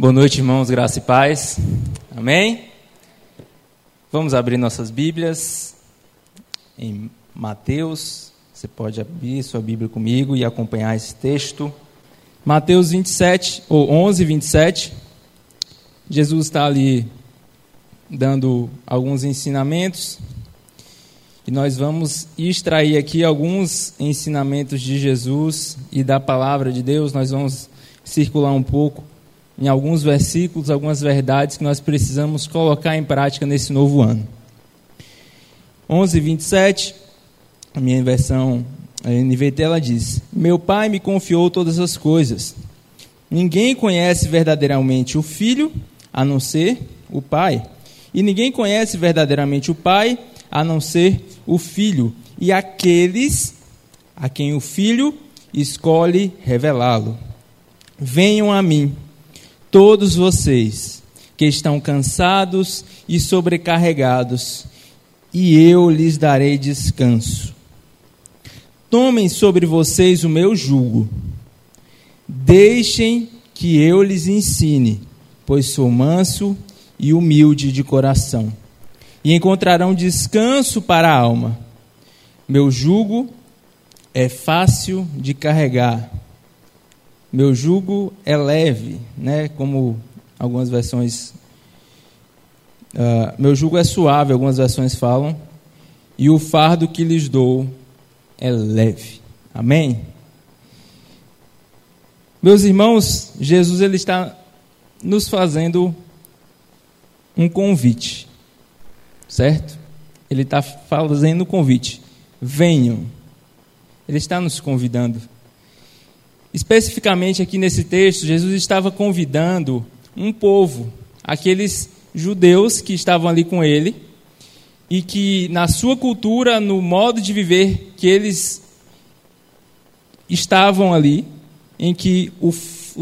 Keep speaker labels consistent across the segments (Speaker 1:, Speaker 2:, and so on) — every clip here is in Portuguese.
Speaker 1: Boa noite, irmãos, graça e paz. Amém? Vamos abrir nossas Bíblias em Mateus. Você pode abrir sua Bíblia comigo e acompanhar esse texto. Mateus 27, ou 11, 27. Jesus está ali dando alguns ensinamentos. E nós vamos extrair aqui alguns ensinamentos de Jesus e da palavra de Deus. Nós vamos circular um pouco em alguns versículos, algumas verdades que nós precisamos colocar em prática nesse novo ano. 11, 27, a minha versão a NVT, ela diz: Meu pai me confiou todas as coisas. Ninguém conhece verdadeiramente o filho a não ser o pai. E ninguém conhece verdadeiramente o pai a não ser o filho. E aqueles a quem o filho escolhe revelá-lo. Venham a mim todos vocês que estão cansados e sobrecarregados, e eu lhes darei descanso. Tomem sobre vocês o meu jugo. Deixem que eu lhes ensine, pois sou manso e humilde de coração, e encontrarão descanso para a alma. Meu jugo é fácil de carregar meu jugo é leve, né? Como algumas versões. Uh, meu jugo é suave, algumas versões falam. E o fardo que lhes dou é leve. Amém? Meus irmãos, Jesus ele está nos fazendo um convite, certo? Ele está fazendo um convite. Venham. Ele está nos convidando. Especificamente aqui nesse texto, Jesus estava convidando um povo, aqueles judeus que estavam ali com ele, e que na sua cultura, no modo de viver que eles estavam ali, em que os,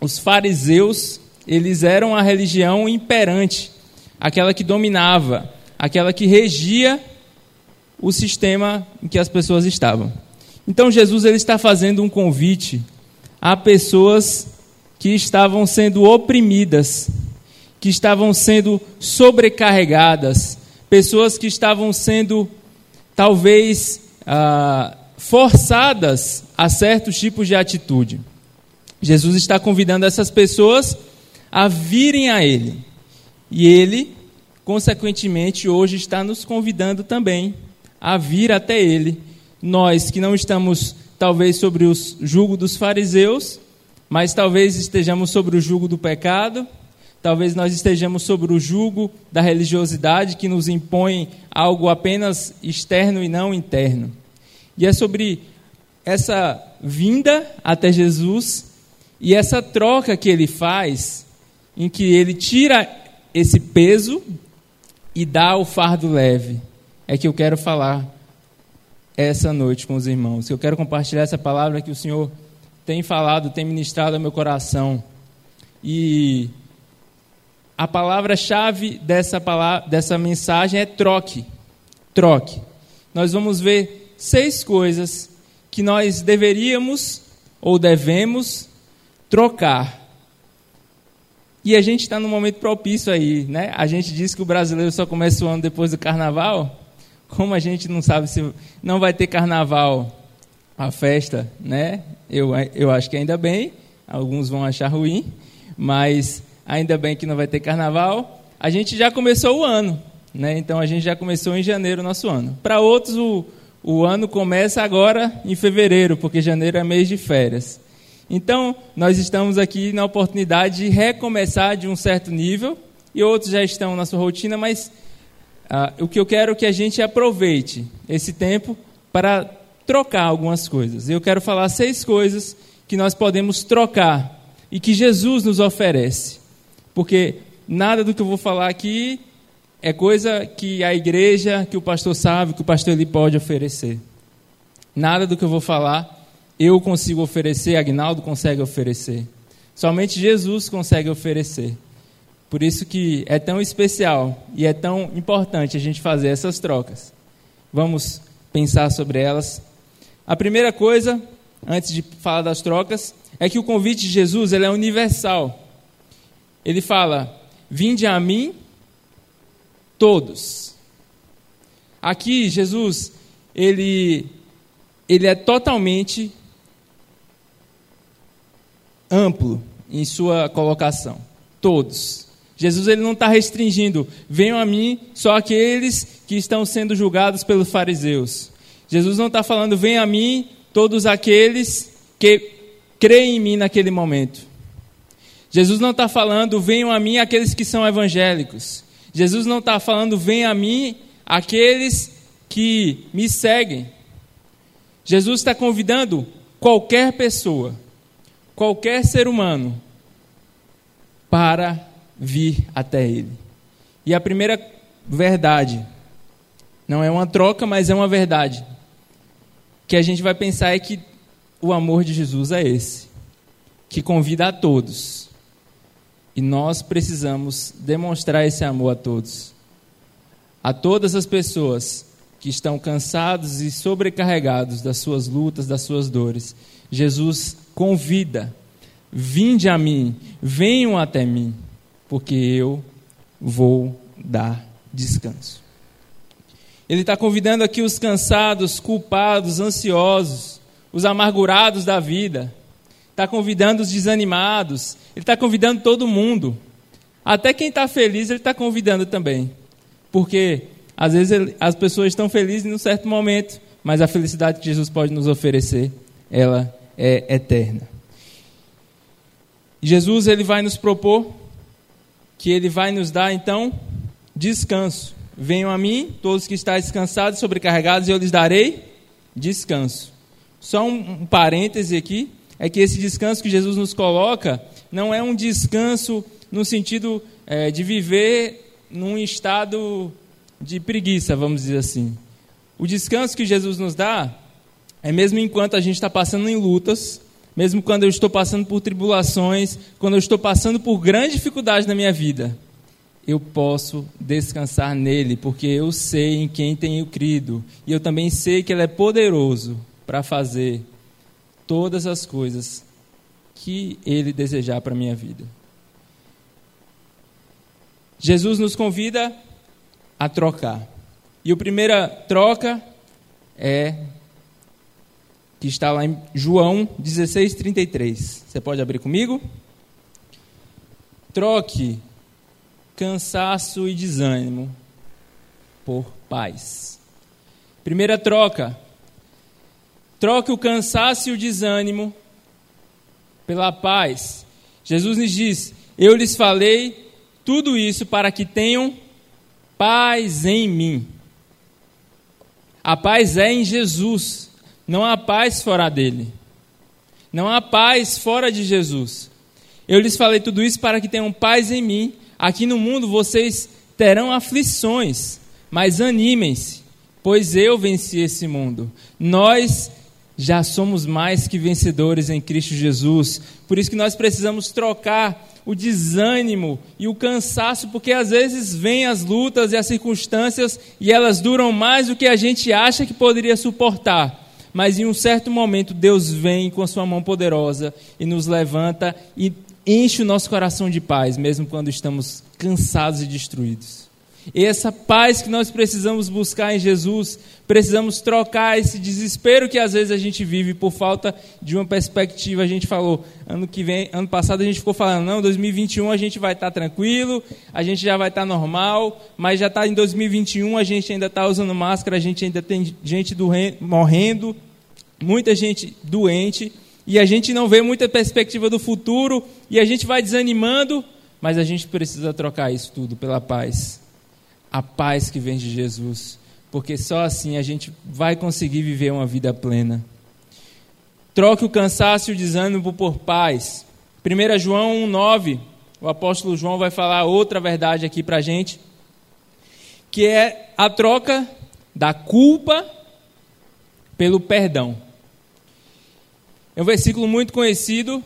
Speaker 1: os fariseus, eles eram a religião imperante, aquela que dominava, aquela que regia o sistema em que as pessoas estavam. Então Jesus ele está fazendo um convite a pessoas que estavam sendo oprimidas, que estavam sendo sobrecarregadas, pessoas que estavam sendo talvez ah, forçadas a certos tipos de atitude. Jesus está convidando essas pessoas a virem a Ele. E Ele, consequentemente, hoje está nos convidando também a vir até Ele nós que não estamos talvez sobre o jugo dos fariseus, mas talvez estejamos sobre o jugo do pecado, talvez nós estejamos sobre o jugo da religiosidade que nos impõe algo apenas externo e não interno. E é sobre essa vinda até Jesus e essa troca que ele faz, em que ele tira esse peso e dá o fardo leve, é que eu quero falar essa noite com os irmãos. Eu quero compartilhar essa palavra que o Senhor tem falado, tem ministrado ao meu coração. E a palavra-chave dessa, palavra, dessa mensagem é troque. Troque. Nós vamos ver seis coisas que nós deveríamos ou devemos trocar. E a gente está num momento propício aí, né? A gente diz que o brasileiro só começa o ano depois do carnaval. Como a gente não sabe se não vai ter carnaval, a festa, né? Eu, eu acho que ainda bem, alguns vão achar ruim, mas ainda bem que não vai ter carnaval. A gente já começou o ano, né? Então a gente já começou em janeiro nosso ano. Para outros, o, o ano começa agora em fevereiro, porque janeiro é mês de férias. Então, nós estamos aqui na oportunidade de recomeçar de um certo nível, e outros já estão na sua rotina, mas ah, o que eu quero é que a gente aproveite esse tempo para trocar algumas coisas. Eu quero falar seis coisas que nós podemos trocar e que Jesus nos oferece. Porque nada do que eu vou falar aqui é coisa que a igreja, que o pastor sabe, que o pastor ele pode oferecer. Nada do que eu vou falar eu consigo oferecer, Agnaldo consegue oferecer. Somente Jesus consegue oferecer. Por isso que é tão especial e é tão importante a gente fazer essas trocas. Vamos pensar sobre elas. A primeira coisa, antes de falar das trocas, é que o convite de Jesus ele é universal. ele fala: Vinde a mim todos. Aqui, Jesus, ele, ele é totalmente amplo em sua colocação. Todos. Jesus ele não está restringindo, venham a mim só aqueles que estão sendo julgados pelos fariseus. Jesus não está falando, venham a mim todos aqueles que creem em mim naquele momento. Jesus não está falando, venham a mim aqueles que são evangélicos. Jesus não está falando, venham a mim aqueles que me seguem. Jesus está convidando qualquer pessoa, qualquer ser humano, para vir até Ele. E a primeira verdade, não é uma troca, mas é uma verdade, que a gente vai pensar é que o amor de Jesus é esse, que convida a todos. E nós precisamos demonstrar esse amor a todos. A todas as pessoas que estão cansados e sobrecarregados das suas lutas, das suas dores. Jesus convida: vinde a mim, venham até mim porque eu vou dar descanso. Ele está convidando aqui os cansados, culpados, ansiosos, os amargurados da vida. Está convidando os desanimados. Ele está convidando todo mundo. Até quem está feliz, ele está convidando também. Porque às vezes ele, as pessoas estão felizes em um certo momento, mas a felicidade que Jesus pode nos oferecer, ela é eterna. Jesus ele vai nos propor que ele vai nos dar então descanso. Venham a mim, todos que estáis descansados, sobrecarregados, e eu lhes darei descanso. Só um, um parêntese aqui, é que esse descanso que Jesus nos coloca não é um descanso no sentido é, de viver num estado de preguiça, vamos dizer assim. O descanso que Jesus nos dá é mesmo enquanto a gente está passando em lutas, mesmo quando eu estou passando por tribulações, quando eu estou passando por grande dificuldade na minha vida, eu posso descansar nele, porque eu sei em quem tenho crido, e eu também sei que ele é poderoso para fazer todas as coisas que ele desejar para a minha vida. Jesus nos convida a trocar. E a primeira troca é que está lá em João 16, 33. Você pode abrir comigo? Troque cansaço e desânimo por paz. Primeira troca. Troque o cansaço e o desânimo pela paz. Jesus nos diz: Eu lhes falei tudo isso para que tenham paz em mim. A paz é em Jesus. Não há paz fora dele. Não há paz fora de Jesus. Eu lhes falei tudo isso para que tenham paz em mim. Aqui no mundo vocês terão aflições, mas animem-se, pois eu venci esse mundo. Nós já somos mais que vencedores em Cristo Jesus. Por isso que nós precisamos trocar o desânimo e o cansaço, porque às vezes vêm as lutas e as circunstâncias e elas duram mais do que a gente acha que poderia suportar mas em um certo momento Deus vem com a sua mão poderosa e nos levanta e enche o nosso coração de paz, mesmo quando estamos cansados e destruídos. E essa paz que nós precisamos buscar em Jesus, precisamos trocar esse desespero que às vezes a gente vive por falta de uma perspectiva. A gente falou, ano que vem, ano passado a gente ficou falando, não, 2021 a gente vai estar tranquilo, a gente já vai estar normal, mas já está em 2021, a gente ainda está usando máscara, a gente ainda tem gente morrendo, muita gente doente, e a gente não vê muita perspectiva do futuro, e a gente vai desanimando, mas a gente precisa trocar isso tudo pela paz. A paz que vem de Jesus, porque só assim a gente vai conseguir viver uma vida plena. Troque o cansaço e o desânimo por paz. 1 João 1,9, o apóstolo João vai falar outra verdade aqui para a gente, que é a troca da culpa pelo perdão. É um versículo muito conhecido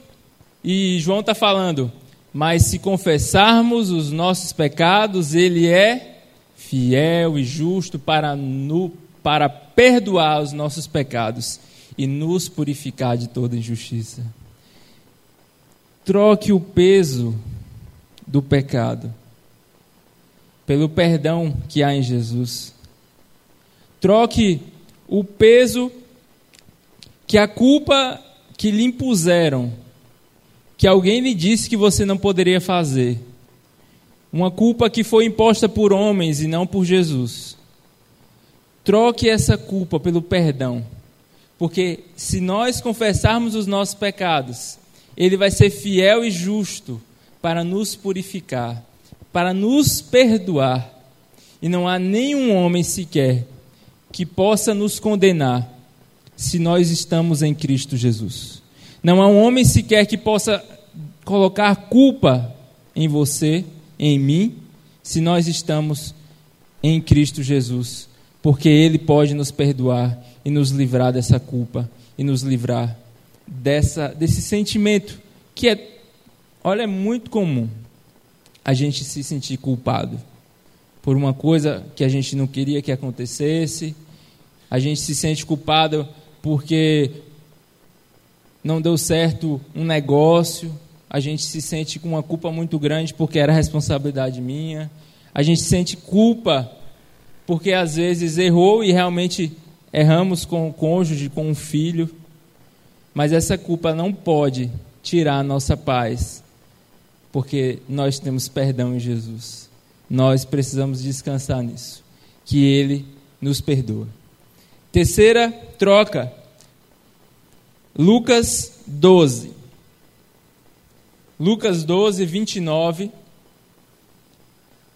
Speaker 1: e João está falando: Mas se confessarmos os nossos pecados, Ele é fiel e justo para, no, para perdoar os nossos pecados e nos purificar de toda injustiça. Troque o peso do pecado, pelo perdão que há em Jesus. Troque o peso que a culpa que lhe impuseram, que alguém lhe disse que você não poderia fazer. Uma culpa que foi imposta por homens e não por Jesus. Troque essa culpa pelo perdão. Porque se nós confessarmos os nossos pecados, Ele vai ser fiel e justo para nos purificar, para nos perdoar. E não há nenhum homem sequer que possa nos condenar se nós estamos em Cristo Jesus. Não há um homem sequer que possa colocar culpa em você, em mim, se nós estamos em Cristo Jesus, porque Ele pode nos perdoar e nos livrar dessa culpa e nos livrar dessa, desse sentimento que é, olha, é muito comum a gente se sentir culpado por uma coisa que a gente não queria que acontecesse, a gente se sente culpado porque não deu certo um negócio, a gente se sente com uma culpa muito grande porque era responsabilidade minha, a gente sente culpa porque às vezes errou e realmente erramos com o cônjuge, com o filho, mas essa culpa não pode tirar a nossa paz, porque nós temos perdão em Jesus. Nós precisamos descansar nisso, que Ele nos perdoa. Terceira troca, Lucas 12. Lucas 12, 29.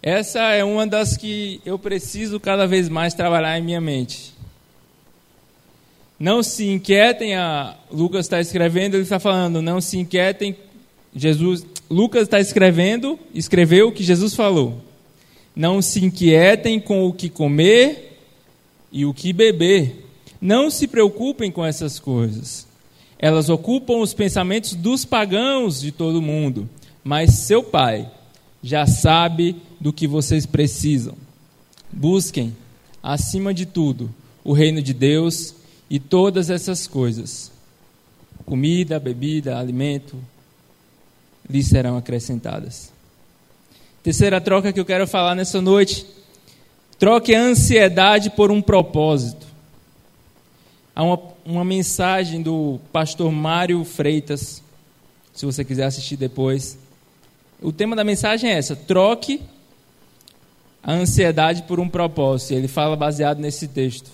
Speaker 1: Essa é uma das que eu preciso cada vez mais trabalhar em minha mente. Não se inquietem, a Lucas está escrevendo, ele está falando, não se inquietem. Jesus, Lucas está escrevendo, escreveu o que Jesus falou. Não se inquietem com o que comer e o que beber. Não se preocupem com essas coisas. Elas ocupam os pensamentos dos pagãos de todo mundo, mas seu Pai já sabe do que vocês precisam. Busquem, acima de tudo, o reino de Deus e todas essas coisas, comida, bebida, alimento, lhes serão acrescentadas. Terceira troca que eu quero falar nessa noite: troque a ansiedade por um propósito. Há uma, uma mensagem do pastor Mário Freitas, se você quiser assistir depois. O tema da mensagem é essa: troque a ansiedade por um propósito. Ele fala baseado nesse texto.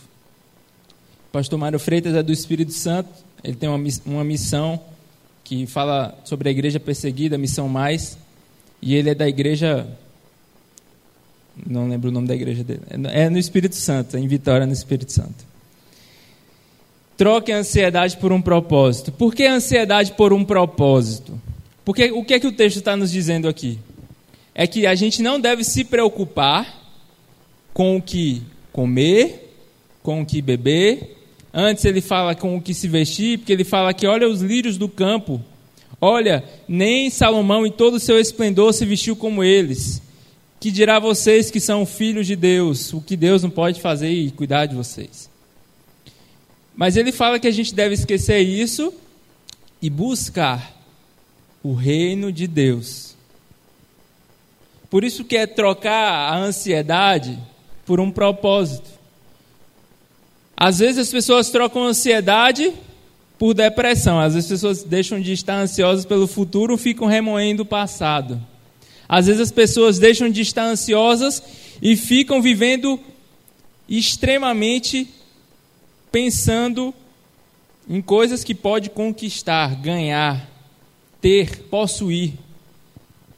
Speaker 1: Pastor Mário Freitas é do Espírito Santo, ele tem uma, uma missão que fala sobre a igreja perseguida, a missão mais, e ele é da igreja. Não lembro o nome da igreja dele. É no Espírito Santo, em Vitória, no Espírito Santo. Troque a ansiedade por um propósito. Por que a ansiedade por um propósito? Porque o que é que o texto está nos dizendo aqui? É que a gente não deve se preocupar com o que comer, com o que beber, Antes ele fala com o que se vestir, porque ele fala que olha os lírios do campo. Olha, nem Salomão em todo o seu esplendor se vestiu como eles. Que dirá vocês que são filhos de Deus, o que Deus não pode fazer e cuidar de vocês. Mas ele fala que a gente deve esquecer isso e buscar o reino de Deus. Por isso que é trocar a ansiedade por um propósito. Às vezes as pessoas trocam ansiedade por depressão. Às vezes as pessoas deixam de estar ansiosas pelo futuro, ficam remoendo o passado. Às vezes as pessoas deixam de estar ansiosas e ficam vivendo extremamente pensando em coisas que pode conquistar, ganhar, ter, possuir.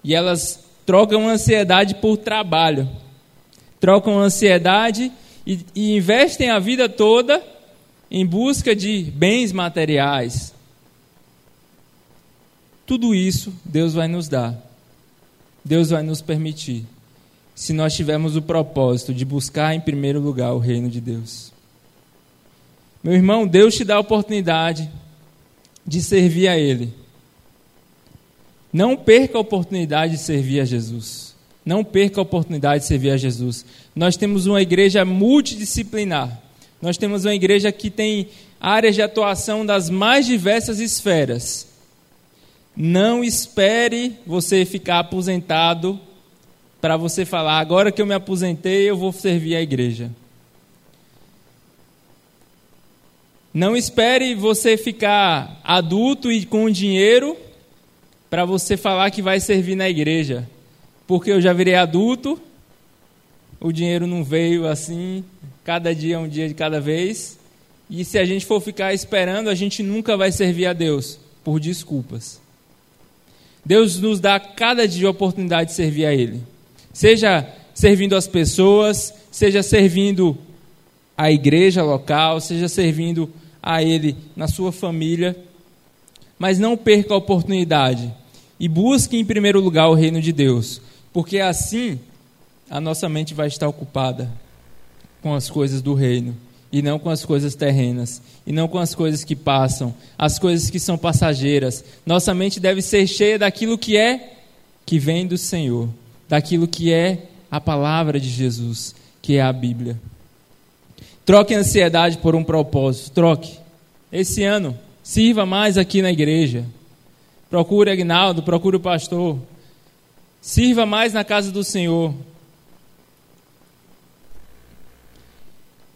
Speaker 1: E elas trocam ansiedade por trabalho. Trocam ansiedade e, e investem a vida toda em busca de bens materiais. Tudo isso Deus vai nos dar. Deus vai nos permitir. Se nós tivermos o propósito de buscar em primeiro lugar o reino de Deus. Meu irmão, Deus te dá a oportunidade de servir a Ele. Não perca a oportunidade de servir a Jesus. Não perca a oportunidade de servir a Jesus. Nós temos uma igreja multidisciplinar. Nós temos uma igreja que tem áreas de atuação das mais diversas esferas. Não espere você ficar aposentado para você falar, agora que eu me aposentei, eu vou servir a igreja. Não espere você ficar adulto e com dinheiro para você falar que vai servir na igreja. Porque eu já virei adulto, o dinheiro não veio assim, cada dia é um dia de cada vez. E se a gente for ficar esperando, a gente nunca vai servir a Deus por desculpas. Deus nos dá cada dia a oportunidade de servir a Ele. Seja servindo as pessoas, seja servindo a igreja local, seja servindo a Ele na sua família, mas não perca a oportunidade e busque em primeiro lugar o reino de Deus, porque assim a nossa mente vai estar ocupada com as coisas do reino e não com as coisas terrenas, e não com as coisas que passam, as coisas que são passageiras. Nossa mente deve ser cheia daquilo que é que vem do Senhor, daquilo que é a palavra de Jesus, que é a Bíblia. Troque a ansiedade por um propósito. Troque. Esse ano, sirva mais aqui na igreja. Procure Agnaldo, procure o pastor. Sirva mais na casa do Senhor.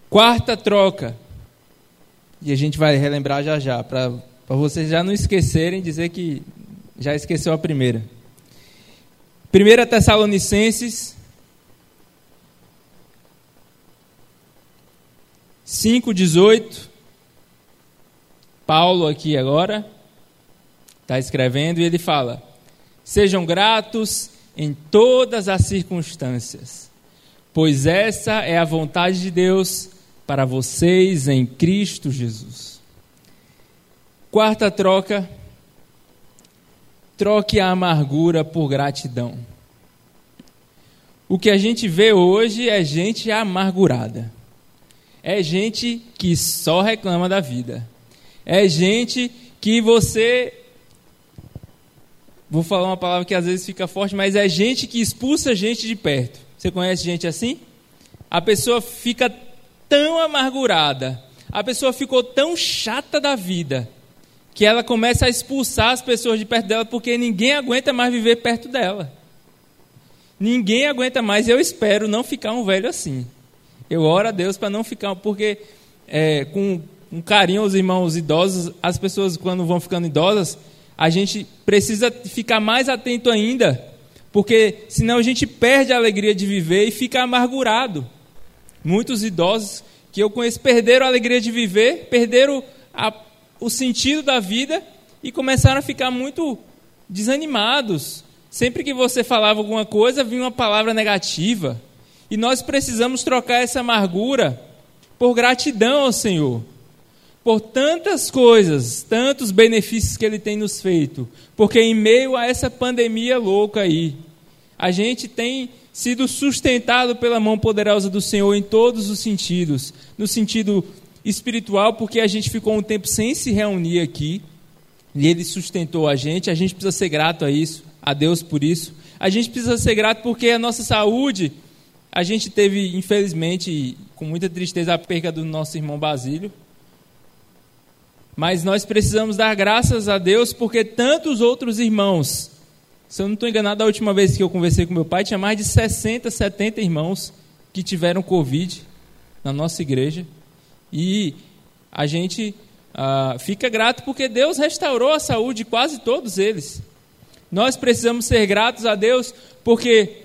Speaker 1: Quarta troca. E a gente vai relembrar já já, para vocês já não esquecerem, dizer que já esqueceu a primeira. Primeira Tessalonicenses 5,18. Paulo aqui agora está escrevendo e ele fala: Sejam gratos em todas as circunstâncias, pois essa é a vontade de Deus para vocês em Cristo Jesus. Quarta troca: troque a amargura por gratidão. O que a gente vê hoje é gente amargurada é gente que só reclama da vida. É gente que você. Vou falar uma palavra que às vezes fica forte, mas é gente que expulsa gente de perto. Você conhece gente assim? A pessoa fica tão amargurada, a pessoa ficou tão chata da vida, que ela começa a expulsar as pessoas de perto dela porque ninguém aguenta mais viver perto dela. Ninguém aguenta mais, eu espero não ficar um velho assim. Eu oro a Deus para não ficar, porque é, com um carinho aos irmãos idosos, as pessoas quando vão ficando idosas, a gente precisa ficar mais atento ainda, porque senão a gente perde a alegria de viver e fica amargurado. Muitos idosos que eu conheço perderam a alegria de viver, perderam a, o sentido da vida e começaram a ficar muito desanimados. Sempre que você falava alguma coisa, vinha uma palavra negativa. E nós precisamos trocar essa amargura por gratidão ao Senhor, por tantas coisas, tantos benefícios que Ele tem nos feito, porque em meio a essa pandemia louca aí, a gente tem sido sustentado pela mão poderosa do Senhor em todos os sentidos, no sentido espiritual, porque a gente ficou um tempo sem se reunir aqui, e Ele sustentou a gente, a gente precisa ser grato a isso, a Deus por isso. A gente precisa ser grato porque a nossa saúde a gente teve, infelizmente, com muita tristeza, a perda do nosso irmão Basílio. Mas nós precisamos dar graças a Deus porque tantos outros irmãos, se eu não estou enganado, a última vez que eu conversei com meu pai, tinha mais de 60, 70 irmãos que tiveram Covid na nossa igreja. E a gente ah, fica grato porque Deus restaurou a saúde de quase todos eles. Nós precisamos ser gratos a Deus porque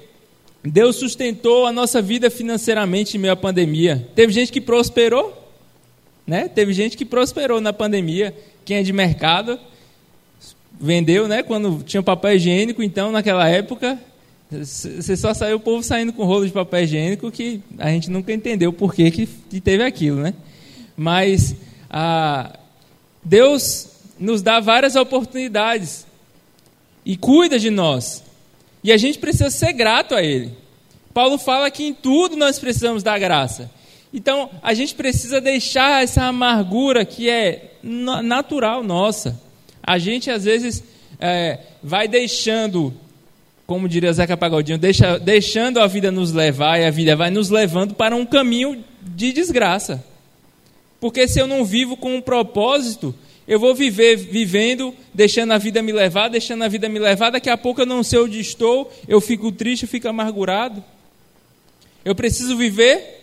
Speaker 1: Deus sustentou a nossa vida financeiramente em meio à pandemia. Teve gente que prosperou, né? Teve gente que prosperou na pandemia. Quem é de mercado vendeu, né? Quando tinha papel higiênico, então naquela época você só saiu o povo saindo com rolo de papel higiênico que a gente nunca entendeu por que, que teve aquilo, né? Mas Deus nos dá várias oportunidades e cuida de nós. E a gente precisa ser grato a Ele. Paulo fala que em tudo nós precisamos da graça. Então, a gente precisa deixar essa amargura que é natural nossa. A gente, às vezes, é, vai deixando, como diria Zeca Pagodinho, deixa, deixando a vida nos levar e a vida vai nos levando para um caminho de desgraça. Porque se eu não vivo com um propósito, Eu vou viver vivendo, deixando a vida me levar, deixando a vida me levar. Daqui a pouco eu não sei onde estou, eu fico triste, eu fico amargurado. Eu preciso viver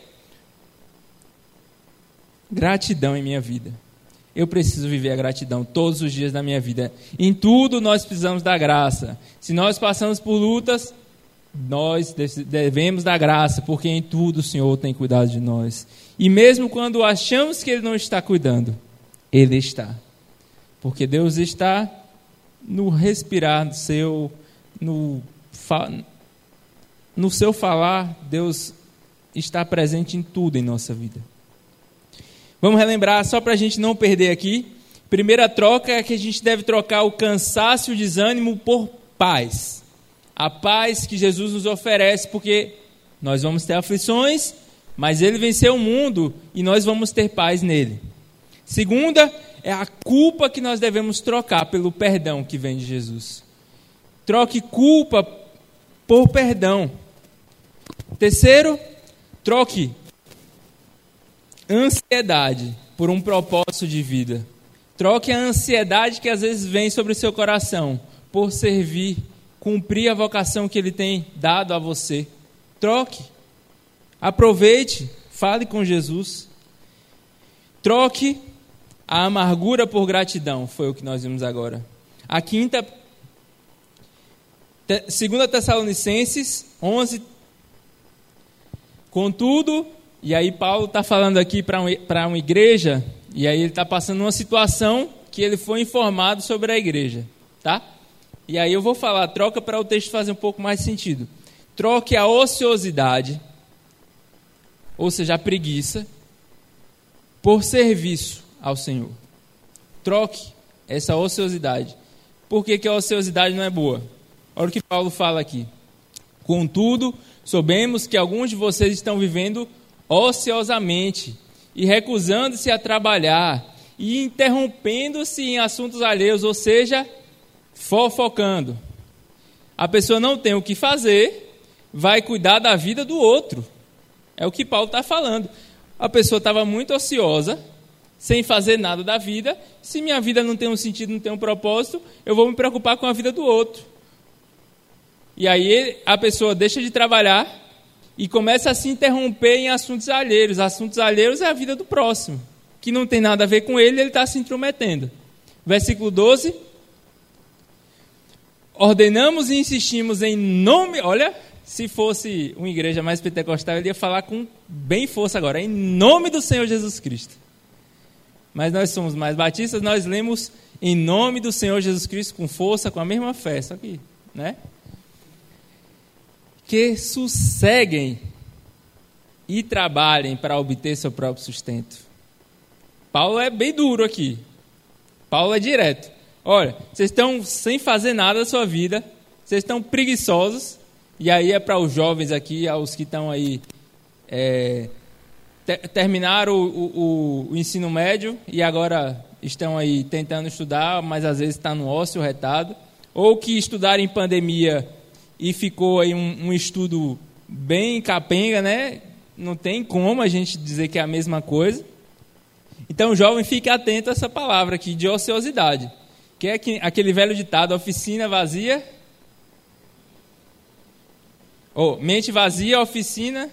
Speaker 1: gratidão em minha vida. Eu preciso viver a gratidão todos os dias da minha vida. Em tudo nós precisamos da graça. Se nós passamos por lutas, nós devemos da graça, porque em tudo o Senhor tem cuidado de nós. E mesmo quando achamos que Ele não está cuidando, Ele está. Porque Deus está no respirar do seu, no, no seu falar, Deus está presente em tudo em nossa vida. Vamos relembrar, só para a gente não perder aqui. Primeira troca é que a gente deve trocar o cansaço e o desânimo por paz. A paz que Jesus nos oferece, porque nós vamos ter aflições, mas ele venceu o mundo e nós vamos ter paz nele. Segunda é a culpa que nós devemos trocar pelo perdão que vem de Jesus. Troque culpa por perdão. Terceiro, troque ansiedade por um propósito de vida. Troque a ansiedade que às vezes vem sobre o seu coração por servir, cumprir a vocação que ele tem dado a você. Troque. Aproveite, fale com Jesus. Troque a amargura por gratidão, foi o que nós vimos agora. A quinta, 2 Tessalonicenses 11. Contudo, e aí Paulo está falando aqui para um, uma igreja, e aí ele está passando uma situação que ele foi informado sobre a igreja, tá? E aí eu vou falar, troca para o texto fazer um pouco mais sentido. Troque a ociosidade, ou seja, a preguiça, por serviço ao Senhor. Troque essa ociosidade. Por que, que a ociosidade não é boa? Olha o que Paulo fala aqui. Contudo, soubemos que alguns de vocês estão vivendo ociosamente e recusando-se a trabalhar e interrompendo-se em assuntos alheios, ou seja, fofocando. A pessoa não tem o que fazer, vai cuidar da vida do outro. É o que Paulo está falando. A pessoa estava muito ociosa, sem fazer nada da vida. Se minha vida não tem um sentido, não tem um propósito, eu vou me preocupar com a vida do outro. E aí a pessoa deixa de trabalhar e começa a se interromper em assuntos alheios. Assuntos alheios é a vida do próximo, que não tem nada a ver com ele, ele está se intrometendo. Versículo 12. Ordenamos e insistimos em nome. Olha, se fosse uma igreja mais pentecostal, ele ia falar com bem força agora, em nome do Senhor Jesus Cristo mas nós somos mais batistas, nós lemos em nome do Senhor Jesus Cristo com força, com a mesma fé, só que, né? Que sosseguem e trabalhem para obter seu próprio sustento. Paulo é bem duro aqui. Paulo é direto. Olha, vocês estão sem fazer nada da sua vida, vocês estão preguiçosos, e aí é para os jovens aqui, aos que estão aí é, terminaram o, o, o, ensino médio e agora estão aí tentando estudar, mas às vezes está no ócio retado, ou que estudaram em pandemia e ficou aí um, um estudo bem capenga, né? Não tem como a gente dizer que é a mesma coisa. Então, jovem, fique atento a essa palavra aqui de ociosidade, que é aquele velho ditado: oficina vazia. Ou oh, mente vazia, oficina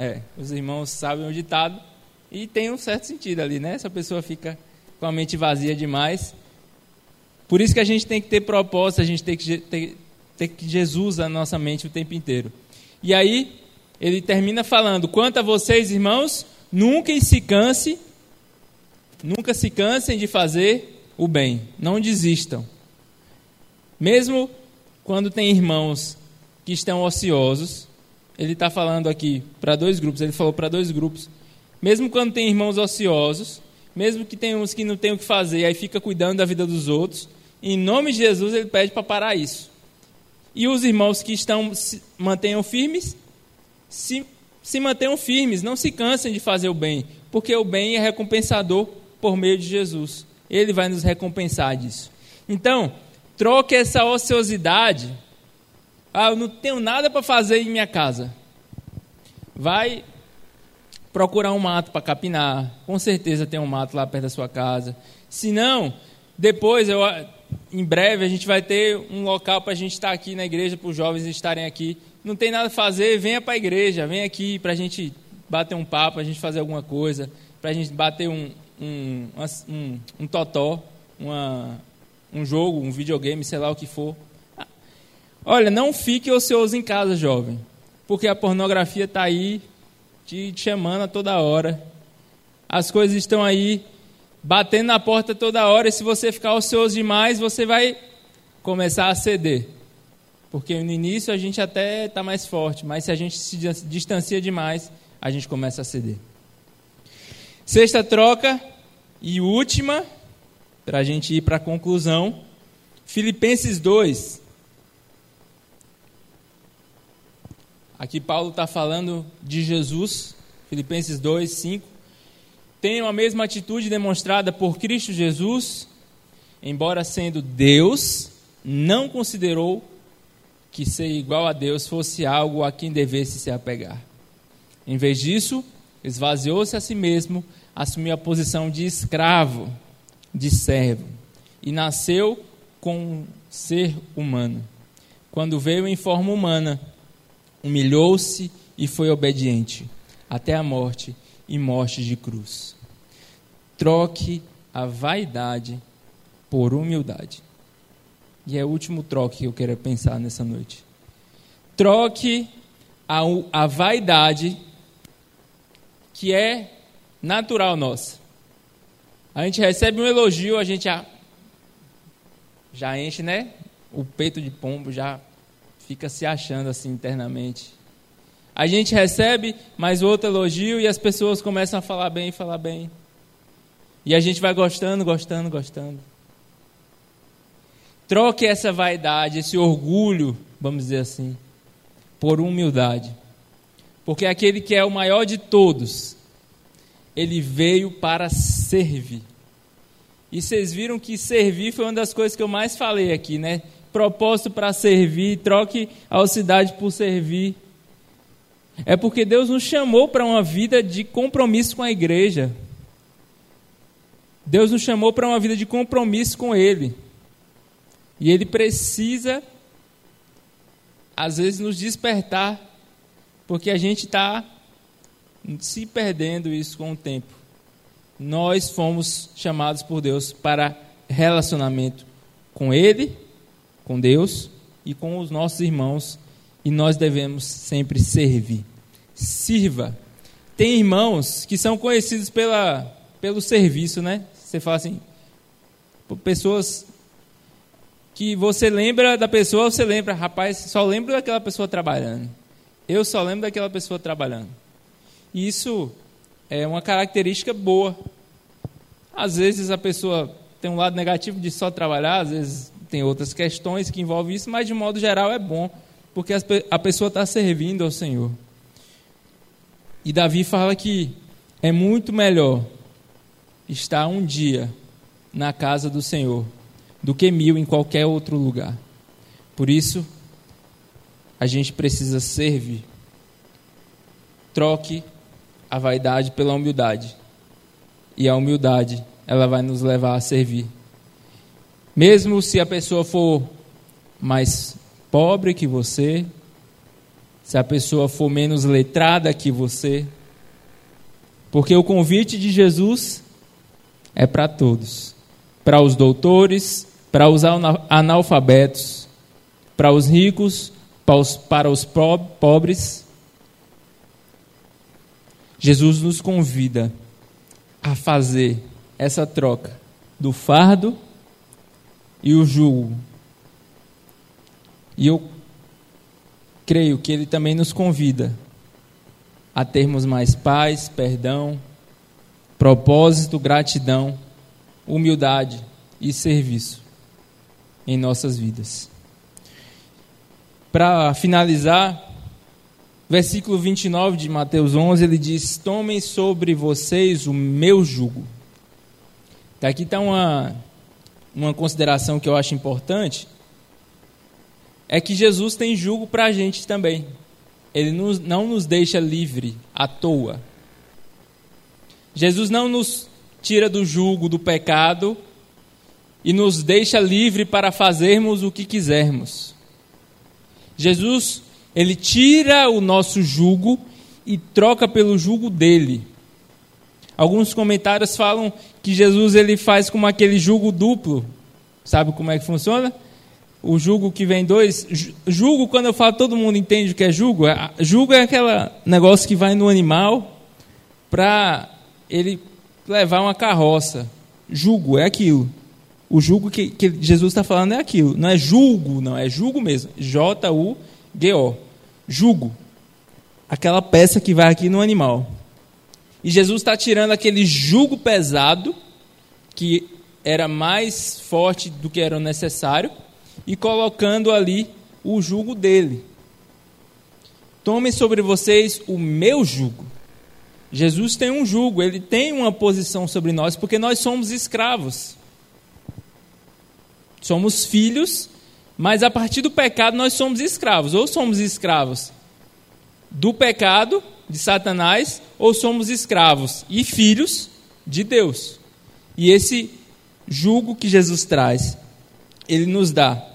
Speaker 1: é, os irmãos sabem o ditado e tem um certo sentido ali, né? Essa pessoa fica com a mente vazia demais. Por isso que a gente tem que ter propósito, a gente tem que ter, ter Jesus na nossa mente o tempo inteiro. E aí, ele termina falando: quanto a vocês, irmãos, nunca se canse, nunca se cansem de fazer o bem, não desistam. Mesmo quando tem irmãos que estão ociosos, ele está falando aqui para dois grupos. Ele falou para dois grupos. Mesmo quando tem irmãos ociosos, mesmo que tem uns que não tem o que fazer, aí fica cuidando da vida dos outros, em nome de Jesus ele pede para parar isso. E os irmãos que estão se mantenham firmes, se, se mantenham firmes, não se cansem de fazer o bem, porque o bem é recompensador por meio de Jesus. Ele vai nos recompensar disso. Então, troque essa ociosidade ah, eu não tenho nada para fazer em minha casa. Vai procurar um mato para capinar. Com certeza tem um mato lá perto da sua casa. Se não, depois, eu, em breve, a gente vai ter um local para a gente estar aqui na igreja, para os jovens estarem aqui. Não tem nada a fazer, venha para a igreja, venha aqui para a gente bater um papo, a gente fazer alguma coisa, para a gente bater um, um, um, um totó, uma, um jogo, um videogame, sei lá o que for. Olha, não fique ocioso em casa, jovem, porque a pornografia está aí te chamando a toda hora. As coisas estão aí batendo na porta toda hora, e se você ficar ocioso demais, você vai começar a ceder. Porque no início a gente até está mais forte, mas se a gente se distancia demais, a gente começa a ceder. Sexta troca e última, para a gente ir para a conclusão. Filipenses 2. Aqui Paulo está falando de Jesus, Filipenses 2, 5. Tenham a mesma atitude demonstrada por Cristo Jesus, embora sendo Deus, não considerou que ser igual a Deus fosse algo a quem devesse se apegar. Em vez disso, esvaziou-se a si mesmo, assumiu a posição de escravo, de servo, e nasceu com ser humano. Quando veio em forma humana, humilhou-se e foi obediente até a morte e morte de cruz. Troque a vaidade por humildade. E é o último troque que eu quero pensar nessa noite. Troque a, a vaidade que é natural nossa. A gente recebe um elogio, a gente já, já enche, né? O peito de pombo já fica se achando assim internamente. A gente recebe mais outro elogio e as pessoas começam a falar bem, falar bem. E a gente vai gostando, gostando, gostando. Troque essa vaidade, esse orgulho, vamos dizer assim, por humildade. Porque aquele que é o maior de todos, ele veio para servir. E vocês viram que servir foi uma das coisas que eu mais falei aqui, né? Propósito para servir, troque a cidade por servir. É porque Deus nos chamou para uma vida de compromisso com a igreja. Deus nos chamou para uma vida de compromisso com Ele. E Ele precisa, às vezes, nos despertar, porque a gente está se perdendo isso com o tempo. Nós fomos chamados por Deus para relacionamento com Ele, com Deus e com os nossos irmãos, e nós devemos sempre servir. Sirva. Tem irmãos que são conhecidos pela, pelo serviço, né? Você fala assim, pessoas que você lembra da pessoa, você lembra, rapaz, só lembro daquela pessoa trabalhando. Eu só lembro daquela pessoa trabalhando. E isso é uma característica boa. Às vezes a pessoa tem um lado negativo de só trabalhar, às vezes tem outras questões que envolvem isso, mas de modo geral é bom, porque a pessoa está servindo ao Senhor. E Davi fala que é muito melhor estar um dia na casa do Senhor do que mil em qualquer outro lugar. Por isso, a gente precisa servir. Troque a vaidade pela humildade. E a humildade, ela vai nos levar a servir. Mesmo se a pessoa for mais pobre que você, se a pessoa for menos letrada que você, porque o convite de Jesus é para todos. Para os doutores, para os analfabetos, para os ricos, para os, para os pobres, Jesus nos convida a fazer essa troca do fardo e o jugo. E eu creio que ele também nos convida a termos mais paz, perdão, propósito, gratidão, humildade e serviço em nossas vidas. Para finalizar, Versículo 29 de Mateus 11, ele diz: Tomem sobre vocês o meu jugo. Aqui está uma, uma consideração que eu acho importante: é que Jesus tem jugo para a gente também. Ele nos, não nos deixa livre à toa. Jesus não nos tira do jugo do pecado e nos deixa livre para fazermos o que quisermos. Jesus, ele tira o nosso jugo e troca pelo jugo dele. Alguns comentários falam que Jesus ele faz como aquele jugo duplo. Sabe como é que funciona? O jugo que vem dois. Jugo, quando eu falo, todo mundo entende o que é jugo. É, jugo é aquele negócio que vai no animal para ele levar uma carroça. Jugo é aquilo. O jugo que, que Jesus está falando é aquilo. Não é julgo, não, é jugo mesmo. J-U-G-O. Jugo. Aquela peça que vai aqui no animal. E Jesus está tirando aquele jugo pesado, que era mais forte do que era necessário, e colocando ali o jugo dele. Tomem sobre vocês o meu jugo. Jesus tem um jugo, ele tem uma posição sobre nós, porque nós somos escravos. Somos filhos, mas a partir do pecado nós somos escravos. Ou somos escravos do pecado, de Satanás, ou somos escravos e filhos de Deus. E esse jugo que Jesus traz, ele nos dá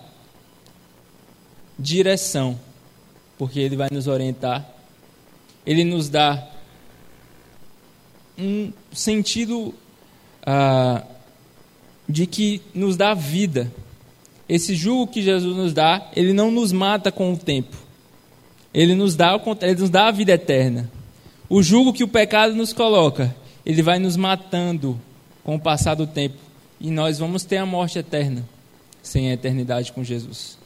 Speaker 1: direção, porque ele vai nos orientar. Ele nos dá um sentido ah, de que nos dá vida. Esse jugo que Jesus nos dá, ele não nos mata com o tempo. Ele nos dá, ele nos dá a vida eterna. O jugo que o pecado nos coloca, ele vai nos matando com o passar do tempo. E nós vamos ter a morte eterna, sem a eternidade com Jesus.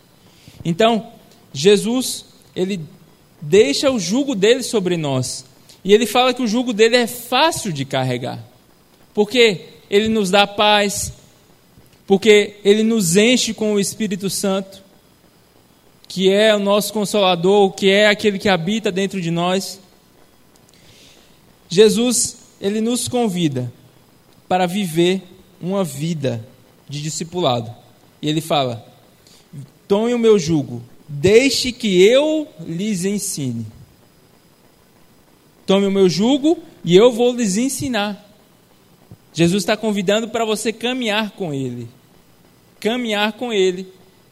Speaker 1: Então, Jesus, ele deixa o jugo dele sobre nós. E ele fala que o jugo dele é fácil de carregar. Porque ele nos dá paz, porque ele nos enche com o Espírito Santo, que é o nosso consolador, que é aquele que habita dentro de nós. Jesus, ele nos convida para viver uma vida de discipulado. E ele fala: Tome o meu jugo, deixe que eu lhes ensine. Tome o meu jugo e eu vou lhes ensinar. Jesus está convidando para você caminhar com Ele caminhar com Ele,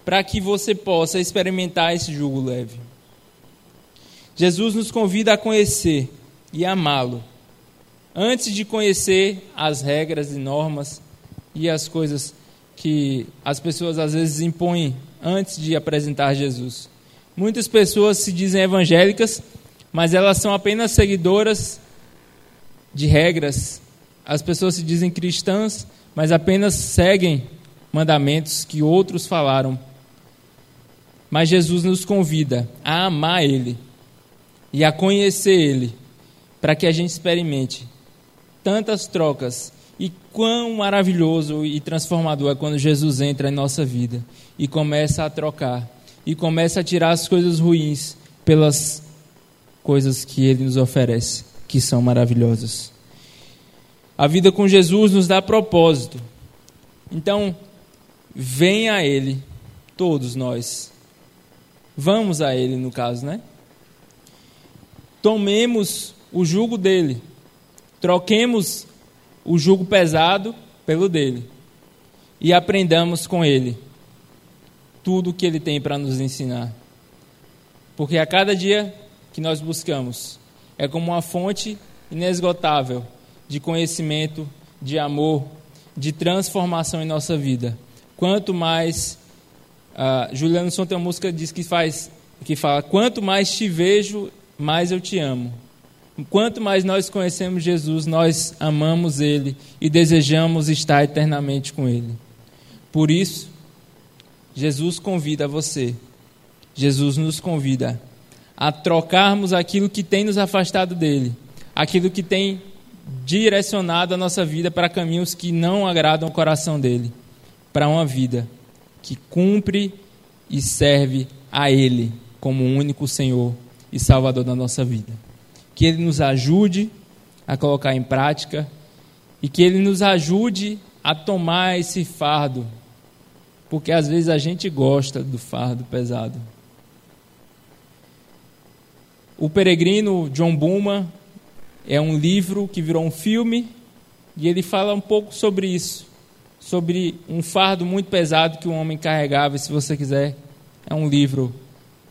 Speaker 1: para que você possa experimentar esse jugo leve. Jesus nos convida a conhecer e amá-lo, antes de conhecer as regras e normas e as coisas que as pessoas às vezes impõem antes de apresentar Jesus. Muitas pessoas se dizem evangélicas, mas elas são apenas seguidoras de regras. As pessoas se dizem cristãs, mas apenas seguem mandamentos que outros falaram. Mas Jesus nos convida a amar Ele e a conhecer Ele, para que a gente experimente tantas trocas e quão maravilhoso e transformador é quando Jesus entra em nossa vida e começa a trocar e começa a tirar as coisas ruins pelas coisas que Ele nos oferece, que são maravilhosas. A vida com Jesus nos dá propósito. Então, Venha a Ele, todos nós. Vamos a Ele, no caso, né? Tomemos o jugo dele, troquemos o jugo pesado pelo dele e aprendamos com ele tudo o que ele tem para nos ensinar. Porque a cada dia que nós buscamos é como uma fonte inesgotável de conhecimento, de amor, de transformação em nossa vida. Quanto mais. Uh, Juliano Son tem uma música que diz que faz que fala: Quanto mais te vejo, mais eu te amo. Quanto mais nós conhecemos Jesus, nós amamos Ele e desejamos estar eternamente com Ele. Por isso, Jesus convida você, Jesus nos convida a trocarmos aquilo que tem nos afastado dele, aquilo que tem direcionado a nossa vida para caminhos que não agradam o coração dele para uma vida que cumpre e serve a Ele como o único Senhor e Salvador da nossa vida. Que Ele nos ajude a colocar em prática e que Ele nos ajude a tomar esse fardo, porque às vezes a gente gosta do fardo pesado. O peregrino John Buma, é um livro que virou um filme e ele fala um pouco sobre isso, sobre um fardo muito pesado que o homem carregava. E se você quiser, é um livro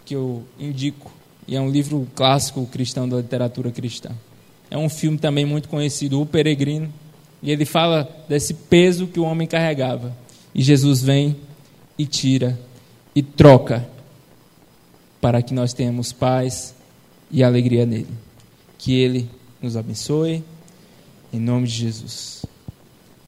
Speaker 1: que eu indico e é um livro clássico cristão da literatura cristã. É um filme também muito conhecido, O Peregrino, e ele fala desse peso que o homem carregava. E Jesus vem e tira e troca para que nós tenhamos paz e alegria nele. Que ele nos abençoe, em nome de Jesus.